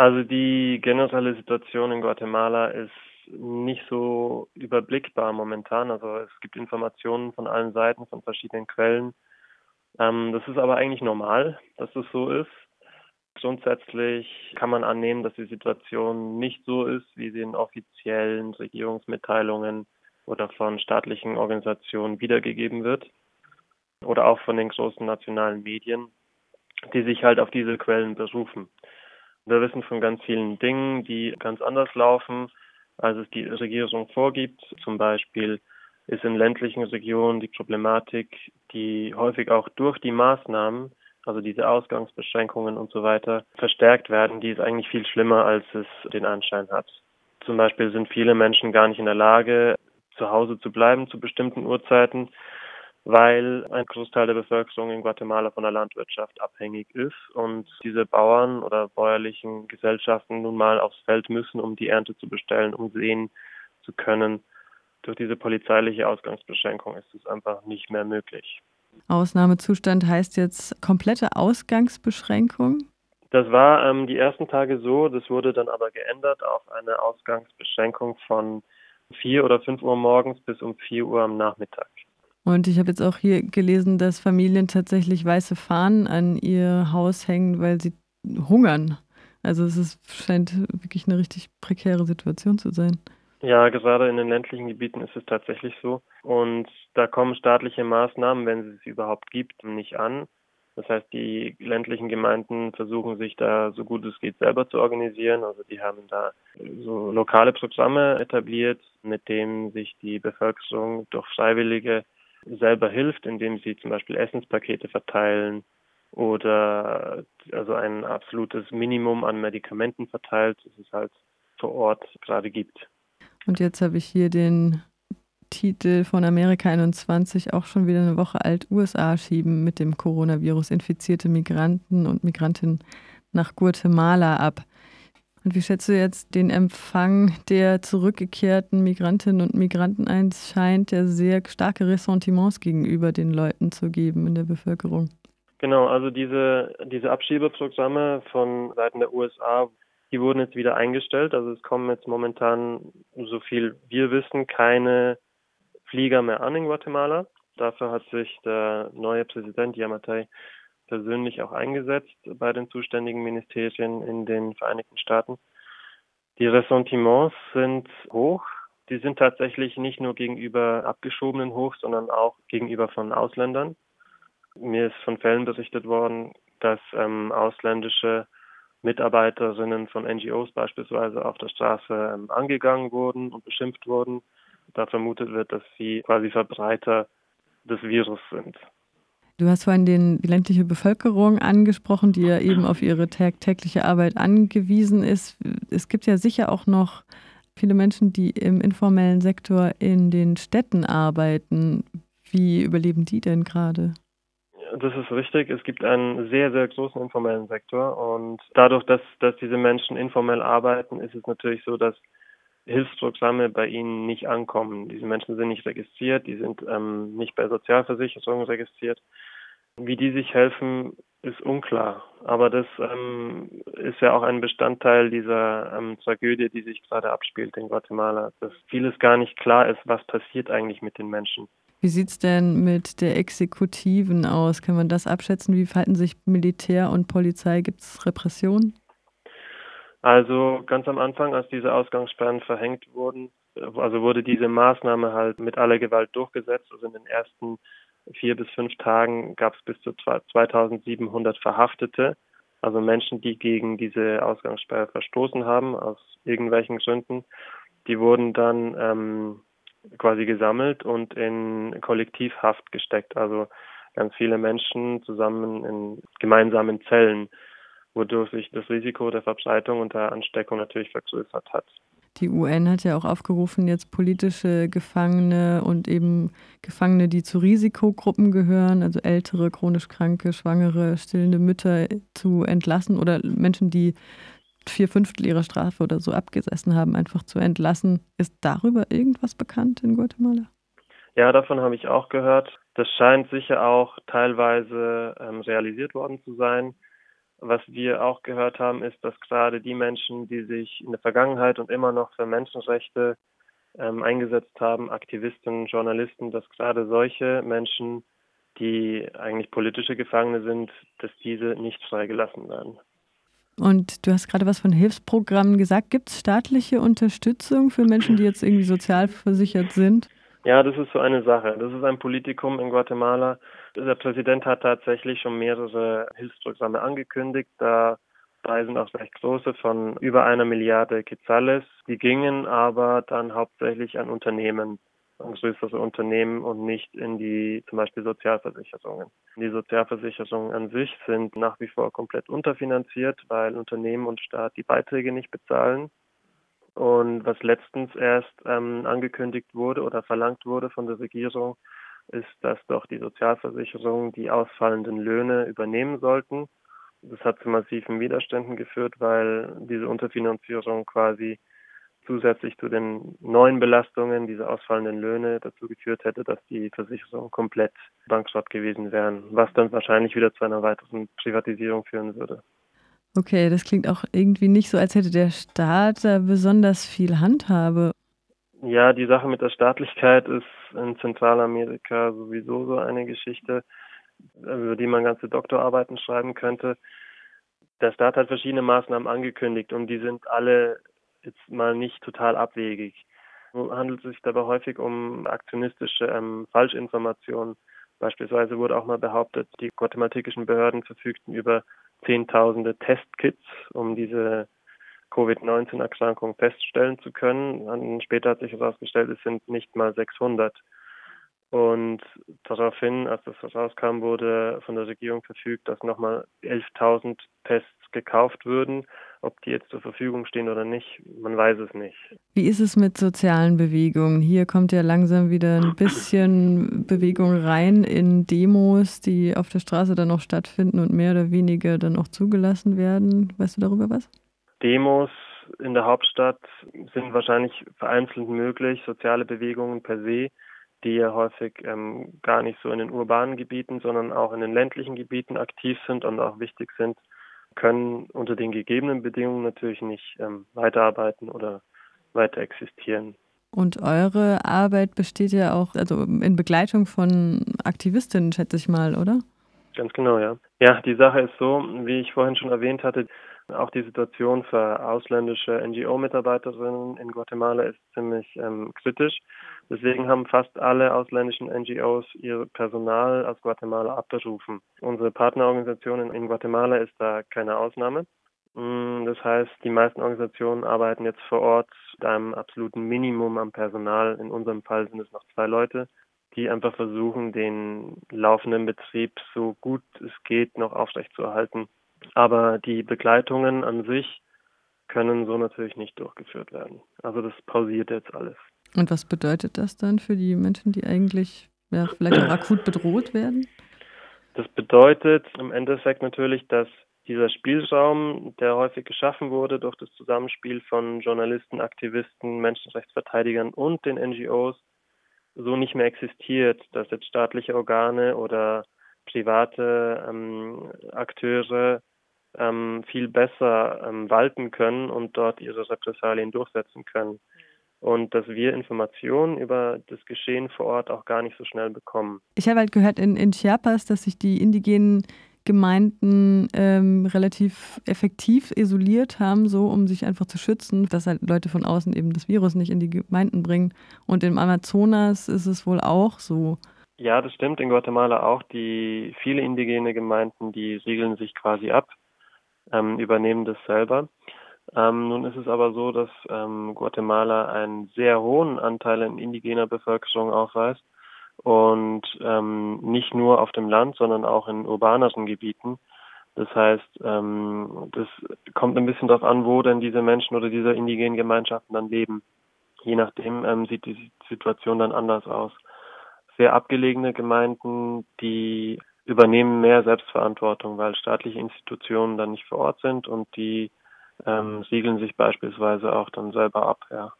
Also die generelle Situation in Guatemala ist nicht so überblickbar momentan. Also es gibt Informationen von allen Seiten, von verschiedenen Quellen. Ähm, das ist aber eigentlich normal, dass das so ist. Grundsätzlich kann man annehmen, dass die Situation nicht so ist, wie sie in offiziellen Regierungsmitteilungen oder von staatlichen Organisationen wiedergegeben wird oder auch von den großen nationalen Medien, die sich halt auf diese Quellen berufen. Wir wissen von ganz vielen Dingen, die ganz anders laufen, als es die Regierung vorgibt. Zum Beispiel ist in ländlichen Regionen die Problematik, die häufig auch durch die Maßnahmen, also diese Ausgangsbeschränkungen und so weiter, verstärkt werden, die ist eigentlich viel schlimmer, als es den Anschein hat. Zum Beispiel sind viele Menschen gar nicht in der Lage, zu Hause zu bleiben zu bestimmten Uhrzeiten, weil ein Großteil der Bevölkerung in Guatemala von der Landwirtschaft abhängig ist und diese Bauern oder bäuerlichen Gesellschaften nun mal aufs Feld müssen, um die Ernte zu bestellen, um sehen zu können. Durch diese polizeiliche Ausgangsbeschränkung ist es einfach nicht mehr möglich. Ausnahmezustand heißt jetzt komplette Ausgangsbeschränkung? Das war ähm, die ersten Tage so, das wurde dann aber geändert auf eine Ausgangsbeschränkung von 4 oder 5 Uhr morgens bis um 4 Uhr am Nachmittag. Und ich habe jetzt auch hier gelesen, dass Familien tatsächlich weiße Fahnen an ihr Haus hängen, weil sie hungern. Also es ist, scheint wirklich eine richtig prekäre Situation zu sein. Ja, gerade in den ländlichen Gebieten ist es tatsächlich so. Und da kommen staatliche Maßnahmen, wenn es sie überhaupt gibt, nicht an. Das heißt, die ländlichen Gemeinden versuchen sich da so gut es geht selber zu organisieren. Also die haben da so lokale Programme etabliert, mit denen sich die Bevölkerung durch Freiwillige selber hilft, indem sie zum Beispiel Essenspakete verteilen oder also ein absolutes Minimum an Medikamenten verteilt, das es halt vor Ort gerade gibt. Und jetzt habe ich hier den Titel von Amerika 21 auch schon wieder eine Woche alt. USA schieben mit dem Coronavirus infizierte Migranten und Migrantinnen nach Guatemala ab. Wie schätzt du jetzt den Empfang der zurückgekehrten Migrantinnen und Migranten ein? Es scheint ja sehr starke Ressentiments gegenüber den Leuten zu geben in der Bevölkerung. Genau, also diese, diese Abschiebeprogramme von Seiten der USA, die wurden jetzt wieder eingestellt. Also es kommen jetzt momentan, so viel wir wissen, keine Flieger mehr an in Guatemala. Dafür hat sich der neue Präsident Yamatei persönlich auch eingesetzt bei den zuständigen Ministerien in den Vereinigten Staaten. Die Ressentiments sind hoch. Die sind tatsächlich nicht nur gegenüber Abgeschobenen hoch, sondern auch gegenüber von Ausländern. Mir ist von Fällen berichtet worden, dass ähm, ausländische Mitarbeiterinnen von NGOs beispielsweise auf der Straße ähm, angegangen wurden und beschimpft wurden. Da vermutet wird, dass sie quasi Verbreiter des Virus sind. Du hast vorhin den, die ländliche Bevölkerung angesprochen, die ja eben auf ihre tägliche Arbeit angewiesen ist. Es gibt ja sicher auch noch viele Menschen, die im informellen Sektor in den Städten arbeiten. Wie überleben die denn gerade? Das ist richtig. Es gibt einen sehr, sehr großen informellen Sektor und dadurch, dass, dass diese Menschen informell arbeiten, ist es natürlich so, dass Hilfsprogramme bei ihnen nicht ankommen. Diese Menschen sind nicht registriert, die sind ähm, nicht bei Sozialversicherungen registriert. Wie die sich helfen, ist unklar. Aber das ähm, ist ja auch ein Bestandteil dieser ähm, Tragödie, die sich gerade abspielt in Guatemala, dass vieles gar nicht klar ist, was passiert eigentlich mit den Menschen. Wie sieht es denn mit der Exekutiven aus? Kann man das abschätzen? Wie verhalten sich Militär und Polizei? Gibt es Repressionen? Also ganz am Anfang, als diese Ausgangssperren verhängt wurden, also wurde diese Maßnahme halt mit aller Gewalt durchgesetzt. Also in den ersten vier bis fünf Tagen gab es bis zu 2700 Verhaftete, also Menschen, die gegen diese Ausgangssperre verstoßen haben, aus irgendwelchen Gründen. Die wurden dann ähm, quasi gesammelt und in Kollektivhaft gesteckt, also ganz viele Menschen zusammen in gemeinsamen Zellen wodurch sich das Risiko der Verbreitung und der Ansteckung natürlich vergrößert hat. Die UN hat ja auch aufgerufen, jetzt politische Gefangene und eben Gefangene, die zu Risikogruppen gehören, also ältere, chronisch kranke, schwangere, stillende Mütter zu entlassen oder Menschen, die vier Fünftel ihrer Strafe oder so abgesessen haben, einfach zu entlassen. Ist darüber irgendwas bekannt in Guatemala? Ja, davon habe ich auch gehört. Das scheint sicher auch teilweise ähm, realisiert worden zu sein. Was wir auch gehört haben, ist, dass gerade die Menschen, die sich in der Vergangenheit und immer noch für Menschenrechte ähm, eingesetzt haben, Aktivisten, Journalisten, dass gerade solche Menschen, die eigentlich politische Gefangene sind, dass diese nicht freigelassen werden. Und du hast gerade was von Hilfsprogrammen gesagt. Gibt es staatliche Unterstützung für Menschen, die jetzt irgendwie sozialversichert sind? Ja, das ist so eine Sache. Das ist ein Politikum in Guatemala. Der Präsident hat tatsächlich schon mehrere Hilfsprogramme angekündigt. Da sind auch recht große von über einer Milliarde Quetzales. Die gingen aber dann hauptsächlich an Unternehmen, an größere Unternehmen und nicht in die zum Beispiel Sozialversicherungen. Die Sozialversicherungen an sich sind nach wie vor komplett unterfinanziert, weil Unternehmen und Staat die Beiträge nicht bezahlen. Und was letztens erst ähm, angekündigt wurde oder verlangt wurde von der Regierung, ist, dass doch die Sozialversicherungen die ausfallenden Löhne übernehmen sollten. Das hat zu massiven Widerständen geführt, weil diese Unterfinanzierung quasi zusätzlich zu den neuen Belastungen, diese ausfallenden Löhne, dazu geführt hätte, dass die Versicherungen komplett bankrott gewesen wären, was dann wahrscheinlich wieder zu einer weiteren Privatisierung führen würde. Okay, das klingt auch irgendwie nicht so, als hätte der Staat da besonders viel Handhabe. Ja, die Sache mit der Staatlichkeit ist in Zentralamerika sowieso so eine Geschichte über die man ganze Doktorarbeiten schreiben könnte. Der Staat hat verschiedene Maßnahmen angekündigt und die sind alle jetzt mal nicht total abwegig. Es handelt sich dabei häufig um aktionistische ähm, Falschinformationen. Beispielsweise wurde auch mal behauptet, die guatemaltekischen Behörden verfügten über Zehntausende Testkits, um diese Covid-19-Erkrankung feststellen zu können. Dann später hat sich herausgestellt, es sind nicht mal 600. Und daraufhin, als das rauskam, wurde von der Regierung verfügt, dass nochmal 11.000 Tests gekauft würden. Ob die jetzt zur Verfügung stehen oder nicht, man weiß es nicht. Wie ist es mit sozialen Bewegungen? Hier kommt ja langsam wieder ein bisschen Bewegung rein in Demos, die auf der Straße dann noch stattfinden und mehr oder weniger dann auch zugelassen werden. Weißt du darüber was? Demos in der Hauptstadt sind wahrscheinlich vereinzelt möglich, soziale Bewegungen per se die ja häufig ähm, gar nicht so in den urbanen Gebieten, sondern auch in den ländlichen Gebieten aktiv sind und auch wichtig sind, können unter den gegebenen Bedingungen natürlich nicht ähm, weiterarbeiten oder weiter existieren. Und eure Arbeit besteht ja auch also in Begleitung von Aktivistinnen, schätze ich mal, oder? Ganz genau, ja. Ja, die Sache ist so, wie ich vorhin schon erwähnt hatte, auch die Situation für ausländische NGO-Mitarbeiterinnen in Guatemala ist ziemlich ähm, kritisch. Deswegen haben fast alle ausländischen NGOs ihr Personal aus Guatemala abberufen. Unsere Partnerorganisation in Guatemala ist da keine Ausnahme. Mm, das heißt, die meisten Organisationen arbeiten jetzt vor Ort mit einem absoluten Minimum am Personal. In unserem Fall sind es noch zwei Leute, die einfach versuchen, den laufenden Betrieb so gut es geht noch aufrechtzuerhalten. Aber die Begleitungen an sich können so natürlich nicht durchgeführt werden. Also das pausiert jetzt alles. Und was bedeutet das dann für die Menschen, die eigentlich ja, vielleicht auch akut bedroht werden? Das bedeutet im Endeffekt natürlich, dass dieser Spielraum, der häufig geschaffen wurde durch das Zusammenspiel von Journalisten, Aktivisten, Menschenrechtsverteidigern und den NGOs, so nicht mehr existiert, dass jetzt staatliche Organe oder private ähm, Akteure ähm, viel besser ähm, walten können und dort ihre Repressalien durchsetzen können. Und dass wir Informationen über das Geschehen vor Ort auch gar nicht so schnell bekommen. Ich habe halt gehört in, in Chiapas, dass sich die indigenen Gemeinden ähm, relativ effektiv isoliert haben, so um sich einfach zu schützen, dass halt Leute von außen eben das Virus nicht in die Gemeinden bringen. Und im Amazonas ist es wohl auch so. Ja, das stimmt. In Guatemala auch. Die viele indigene Gemeinden, die riegeln sich quasi ab ähm, übernehmen das selber. Ähm, nun ist es aber so, dass ähm, Guatemala einen sehr hohen Anteil an indigener Bevölkerung aufweist und ähm, nicht nur auf dem Land, sondern auch in urbaneren Gebieten. Das heißt, ähm, das kommt ein bisschen darauf an, wo denn diese Menschen oder diese indigenen Gemeinschaften dann leben. Je nachdem ähm, sieht die Situation dann anders aus. Sehr abgelegene Gemeinden, die übernehmen mehr Selbstverantwortung, weil staatliche Institutionen dann nicht vor Ort sind und die ähm, siegeln sich beispielsweise auch dann selber ab, ja.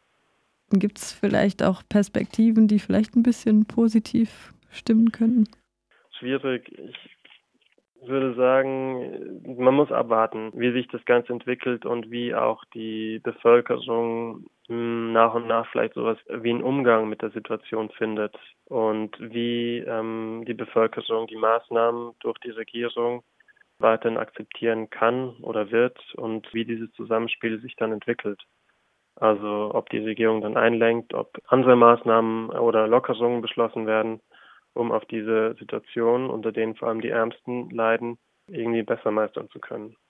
Gibt es vielleicht auch Perspektiven, die vielleicht ein bisschen positiv stimmen könnten? Schwierig. Ich würde sagen, man muss abwarten, wie sich das Ganze entwickelt und wie auch die Bevölkerung hm, nach und nach vielleicht sowas wie einen Umgang mit der Situation findet und wie ähm, die Bevölkerung die Maßnahmen durch die Regierung weiterhin akzeptieren kann oder wird und wie dieses Zusammenspiel sich dann entwickelt. Also ob die Regierung dann einlenkt, ob andere Maßnahmen oder Lockerungen beschlossen werden um auf diese Situation, unter denen vor allem die Ärmsten leiden, irgendwie besser meistern zu können.